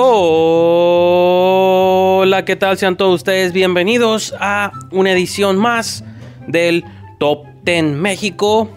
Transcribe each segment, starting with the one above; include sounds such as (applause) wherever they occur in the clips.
Hola, ¿qué tal? Sean todos ustedes bienvenidos a una edición más del Top 10 México.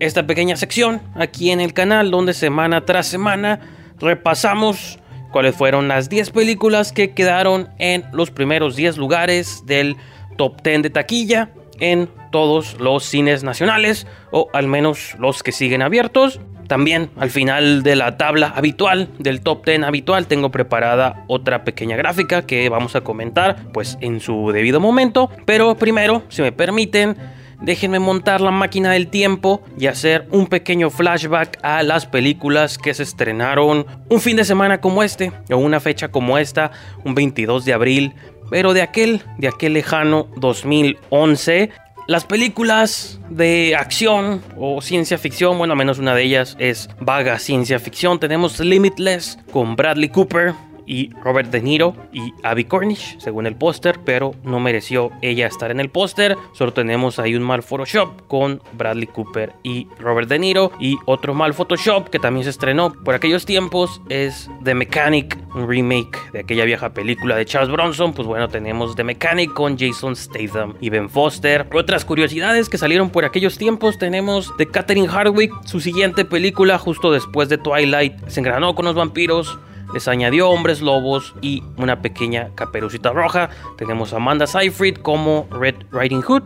Esta pequeña sección aquí en el canal donde semana tras semana repasamos cuáles fueron las 10 películas que quedaron en los primeros 10 lugares del Top 10 de taquilla en todos los cines nacionales o al menos los que siguen abiertos. También al final de la tabla habitual, del top 10 habitual, tengo preparada otra pequeña gráfica que vamos a comentar pues en su debido momento. Pero primero, si me permiten, déjenme montar la máquina del tiempo y hacer un pequeño flashback a las películas que se estrenaron un fin de semana como este o una fecha como esta, un 22 de abril, pero de aquel, de aquel lejano 2011 las películas de acción o ciencia ficción, bueno, menos una de ellas es vaga ciencia ficción. Tenemos Limitless con Bradley Cooper, y Robert De Niro y Abby Cornish, según el póster, pero no mereció ella estar en el póster. Solo tenemos ahí un mal Photoshop con Bradley Cooper y Robert De Niro. Y otro mal Photoshop que también se estrenó por aquellos tiempos es The Mechanic, un remake de aquella vieja película de Charles Bronson. Pues bueno, tenemos The Mechanic con Jason Statham y Ben Foster. Otras curiosidades que salieron por aquellos tiempos tenemos de Catherine Hardwick, su siguiente película justo después de Twilight, se engranó con los vampiros les añadió hombres lobos y una pequeña caperucita roja. Tenemos a Amanda Seyfried como Red Riding Hood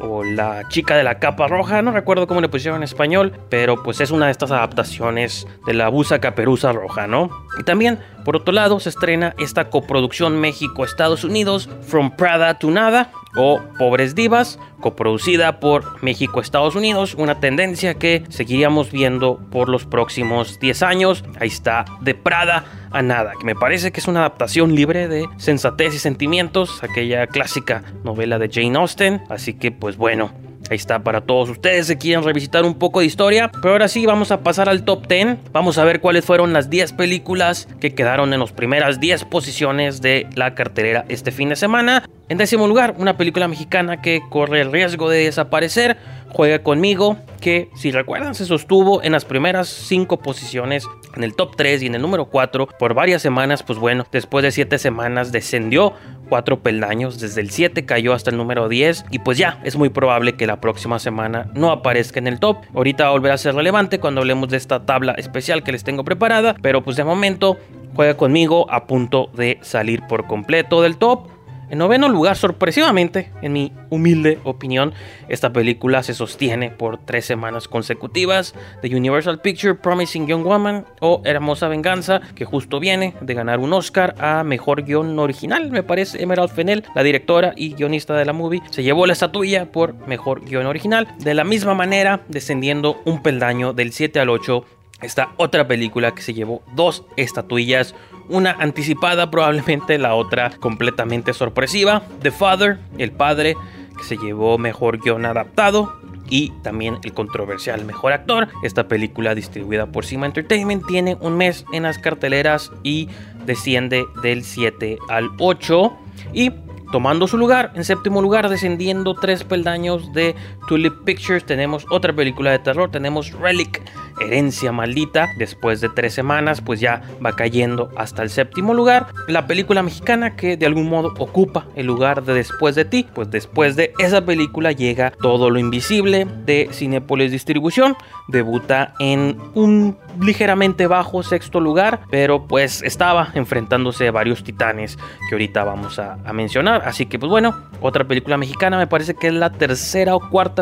o la chica de la capa roja, no recuerdo cómo le pusieron en español, pero pues es una de estas adaptaciones de la busa caperuza roja, ¿no? Y también, por otro lado, se estrena esta coproducción México-Estados Unidos, From Prada to Nada, o Pobres Divas, coproducida por México-Estados Unidos, una tendencia que seguiríamos viendo por los próximos 10 años. Ahí está, de Prada a Nada, que me parece que es una adaptación libre de sensatez y sentimientos, aquella clásica novela de Jane Austen, así que pues bueno, Ahí está para todos ustedes si quieren revisitar un poco de historia. Pero ahora sí, vamos a pasar al top 10. Vamos a ver cuáles fueron las 10 películas que quedaron en las primeras 10 posiciones de la cartelera este fin de semana. En décimo lugar, una película mexicana que corre el riesgo de desaparecer. Juega conmigo, que si recuerdan se sostuvo en las primeras 5 posiciones en el top 3 y en el número 4 por varias semanas. Pues bueno, después de 7 semanas descendió cuatro peldaños, desde el 7 cayó hasta el número 10 y pues ya es muy probable que la próxima semana no aparezca en el top. Ahorita va a volver a ser relevante cuando hablemos de esta tabla especial que les tengo preparada, pero pues de momento juega conmigo a punto de salir por completo del top. En noveno lugar, sorpresivamente, en mi humilde opinión, esta película se sostiene por tres semanas consecutivas. The Universal Picture Promising Young Woman o Hermosa Venganza, que justo viene de ganar un Oscar a Mejor Guión Original, me parece. Emerald Fennell, la directora y guionista de la movie, se llevó la estatuilla por Mejor Guión Original. De la misma manera, descendiendo un peldaño del 7 al 8 esta otra película que se llevó dos estatuillas, una anticipada probablemente, la otra completamente sorpresiva, The Father, el padre, que se llevó mejor guion adaptado y también el controversial mejor actor. Esta película distribuida por Cima Entertainment tiene un mes en las carteleras y desciende del 7 al 8 y tomando su lugar. En séptimo lugar, descendiendo tres peldaños de Tulip Pictures, tenemos otra película de terror, tenemos Relic, Herencia Maldita. Después de tres semanas, pues ya va cayendo hasta el séptimo lugar. La película mexicana que de algún modo ocupa el lugar de Después de ti, pues después de esa película llega Todo lo Invisible de Cinepolis Distribución. Debuta en un ligeramente bajo sexto lugar, pero pues estaba enfrentándose a varios titanes que ahorita vamos a, mencionar. Así que pues bueno, otra película mexicana, me parece que es la tercera o cuarta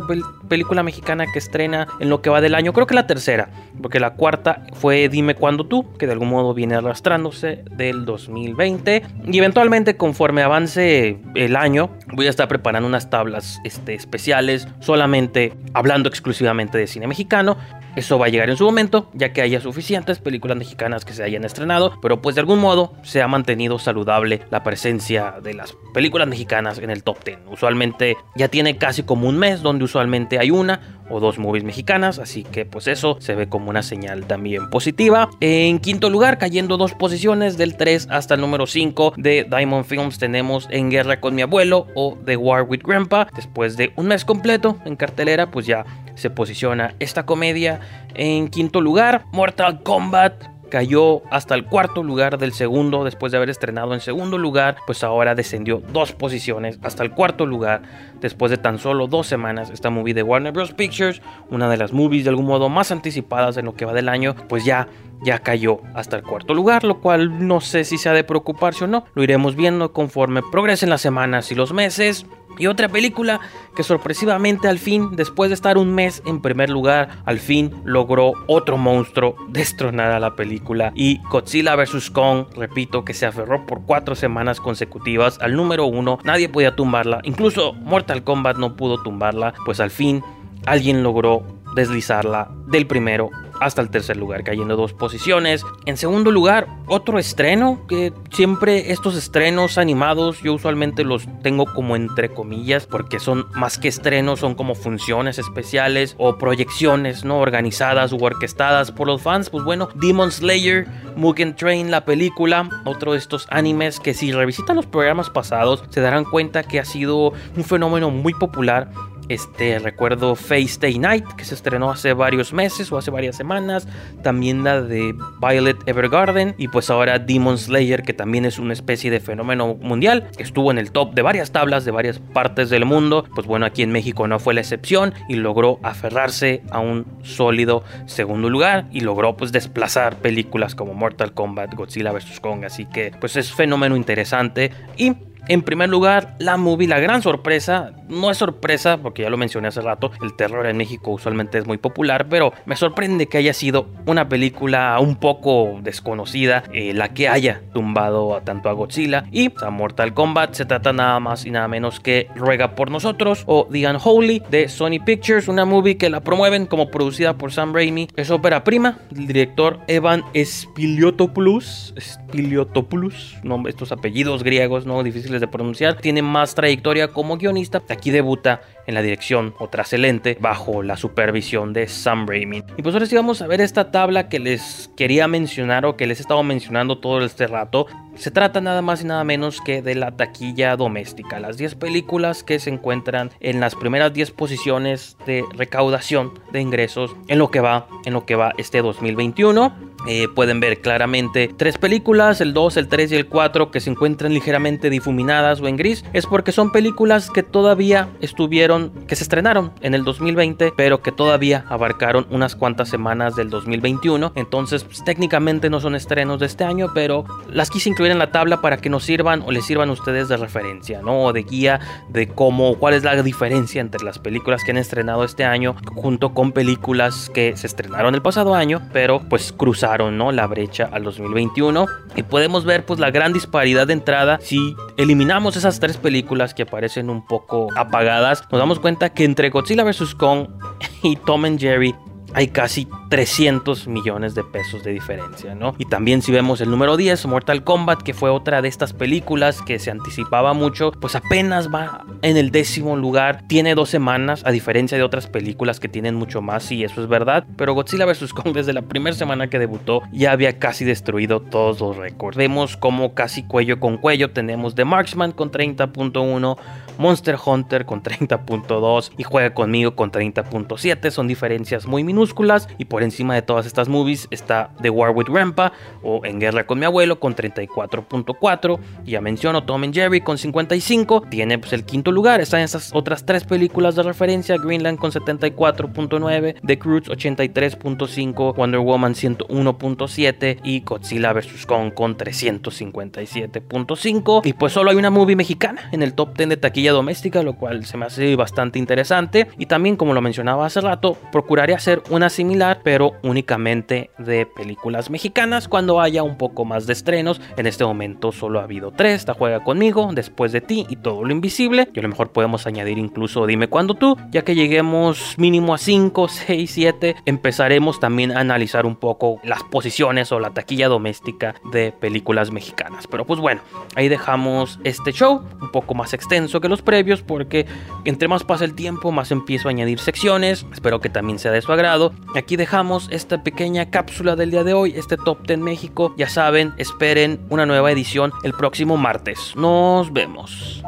película mexicana que estrena en lo que va del año. Creo que la tercera, porque la cuarta fue Dime cuándo tú, que de algún modo viene arrastrándose del 2020. Y eventualmente conforme avance el año, voy a estar preparando unas tablas este, especiales solamente hablando exclusivamente de cine mexicano eso va a llegar en su momento, ya que haya suficientes películas mexicanas que se hayan estrenado, pero pues de algún modo se ha mantenido saludable la presencia de las películas mexicanas en el top 10. Usualmente ya tiene casi como un mes donde usualmente hay una o dos movies mexicanas, así que pues eso se ve como una señal también positiva. En quinto lugar, cayendo dos posiciones del 3 hasta el número 5 de Diamond Films tenemos En Guerra con mi abuelo o The War with Grandpa. Después de un mes completo en cartelera, pues ya se posiciona esta comedia en quinto lugar. Mortal Kombat cayó hasta el cuarto lugar del segundo después de haber estrenado en segundo lugar, pues ahora descendió dos posiciones hasta el cuarto lugar después de tan solo dos semanas. Esta movie de Warner Bros. Pictures, una de las movies de algún modo más anticipadas en lo que va del año, pues ya ya cayó hasta el cuarto lugar, lo cual no sé si se ha de preocuparse o no. Lo iremos viendo conforme progresen las semanas y los meses. Y otra película que sorpresivamente al fin, después de estar un mes en primer lugar, al fin logró otro monstruo destronar a la película. Y Godzilla vs. Kong, repito, que se aferró por cuatro semanas consecutivas al número uno. Nadie podía tumbarla, incluso Mortal Kombat no pudo tumbarla, pues al fin alguien logró deslizarla del primero hasta el tercer lugar, cayendo dos posiciones. En segundo lugar, otro estreno, que siempre estos estrenos animados yo usualmente los tengo como entre comillas, porque son más que estrenos, son como funciones especiales o proyecciones, ¿no? Organizadas u orquestadas por los fans. Pues bueno, Demon Slayer, Mugen Train, la película, otro de estos animes que si revisitan los programas pasados se darán cuenta que ha sido un fenómeno muy popular este, recuerdo Face Day Night, que se estrenó hace varios meses o hace varias semanas. También la de Violet Evergarden. Y pues ahora Demon Slayer, que también es una especie de fenómeno mundial. Estuvo en el top de varias tablas de varias partes del mundo. Pues bueno, aquí en México no fue la excepción. Y logró aferrarse a un sólido segundo lugar. Y logró pues desplazar películas como Mortal Kombat, Godzilla vs. Kong. Así que pues es fenómeno interesante. Y en primer lugar, la movie, la gran sorpresa, no es sorpresa porque ya lo mencioné hace rato, el terror en México usualmente es muy popular, pero me sorprende que haya sido una película un poco desconocida eh, la que haya tumbado a tanto a Godzilla y a Mortal Kombat. Se trata nada más y nada menos que Ruega por nosotros o The Unholy de Sony Pictures, una movie que la promueven como producida por Sam Raimi. Es ópera prima del director Evan Spiliotopoulos, Spiliotopoulos, nombre, estos apellidos griegos no difíciles de pronunciar, tiene más trayectoria como guionista. Aquí debuta en la dirección otra excelente bajo la supervisión de Sam Raimi. Y pues ahora sí vamos a ver esta tabla que les quería mencionar o que les he estado mencionando todo este rato. Se trata nada más y nada menos que de la taquilla doméstica, las 10 películas que se encuentran en las primeras 10 posiciones de recaudación de ingresos en lo que va, en lo que va este 2021. Eh, pueden ver claramente tres películas, el 2, el 3 y el 4, que se encuentran ligeramente difuminadas o en gris. Es porque son películas que todavía estuvieron, que se estrenaron en el 2020, pero que todavía abarcaron unas cuantas semanas del 2021. Entonces, pues, técnicamente no son estrenos de este año, pero las quise incluir en la tabla para que nos sirvan o les sirvan a ustedes de referencia, ¿no? O de guía de cómo, cuál es la diferencia entre las películas que han estrenado este año junto con películas que se estrenaron el pasado año, pero pues cruzaron ¿no? la brecha al 2021 y podemos ver pues la gran disparidad de entrada si eliminamos esas tres películas que aparecen un poco apagadas nos damos cuenta que entre Godzilla vs Kong (laughs) y Tom and Jerry hay casi 300 millones de pesos de diferencia, ¿no? Y también si vemos el número 10, Mortal Kombat, que fue otra de estas películas que se anticipaba mucho, pues apenas va en el décimo lugar, tiene dos semanas, a diferencia de otras películas que tienen mucho más, y eso es verdad, pero Godzilla vs. Kong desde la primera semana que debutó ya había casi destruido todos los récords. Vemos como casi cuello con cuello tenemos The Marksman con 30.1, Monster Hunter con 30.2 y Juega conmigo con 30.7, son diferencias muy minúsculas y por encima de todas estas movies está The War with Grandpa o En Guerra con mi abuelo con 34.4. Ya menciono Tom and Jerry con 55. Tiene pues el quinto lugar. Están esas otras tres películas de referencia. Greenland con 74.9. The Cruz 83.5. Wonder Woman 101.7. Y Godzilla vs. Kong con 357.5. Y pues solo hay una movie mexicana en el top 10 de taquilla doméstica. Lo cual se me hace bastante interesante. Y también como lo mencionaba hace rato. Procuraré hacer una similar pero únicamente de películas mexicanas cuando haya un poco más de estrenos. En este momento solo ha habido tres, juega conmigo, después de ti y todo lo invisible. Y a lo mejor podemos añadir incluso dime cuándo tú, ya que lleguemos mínimo a 5, 6, 7, empezaremos también a analizar un poco las posiciones o la taquilla doméstica de películas mexicanas. Pero pues bueno, ahí dejamos este show, un poco más extenso que los previos, porque entre más pasa el tiempo, más empiezo a añadir secciones. Espero que también sea de su agrado. Aquí dejamos esta pequeña cápsula del día de hoy, este Top 10 México. Ya saben, esperen una nueva edición el próximo martes. Nos vemos.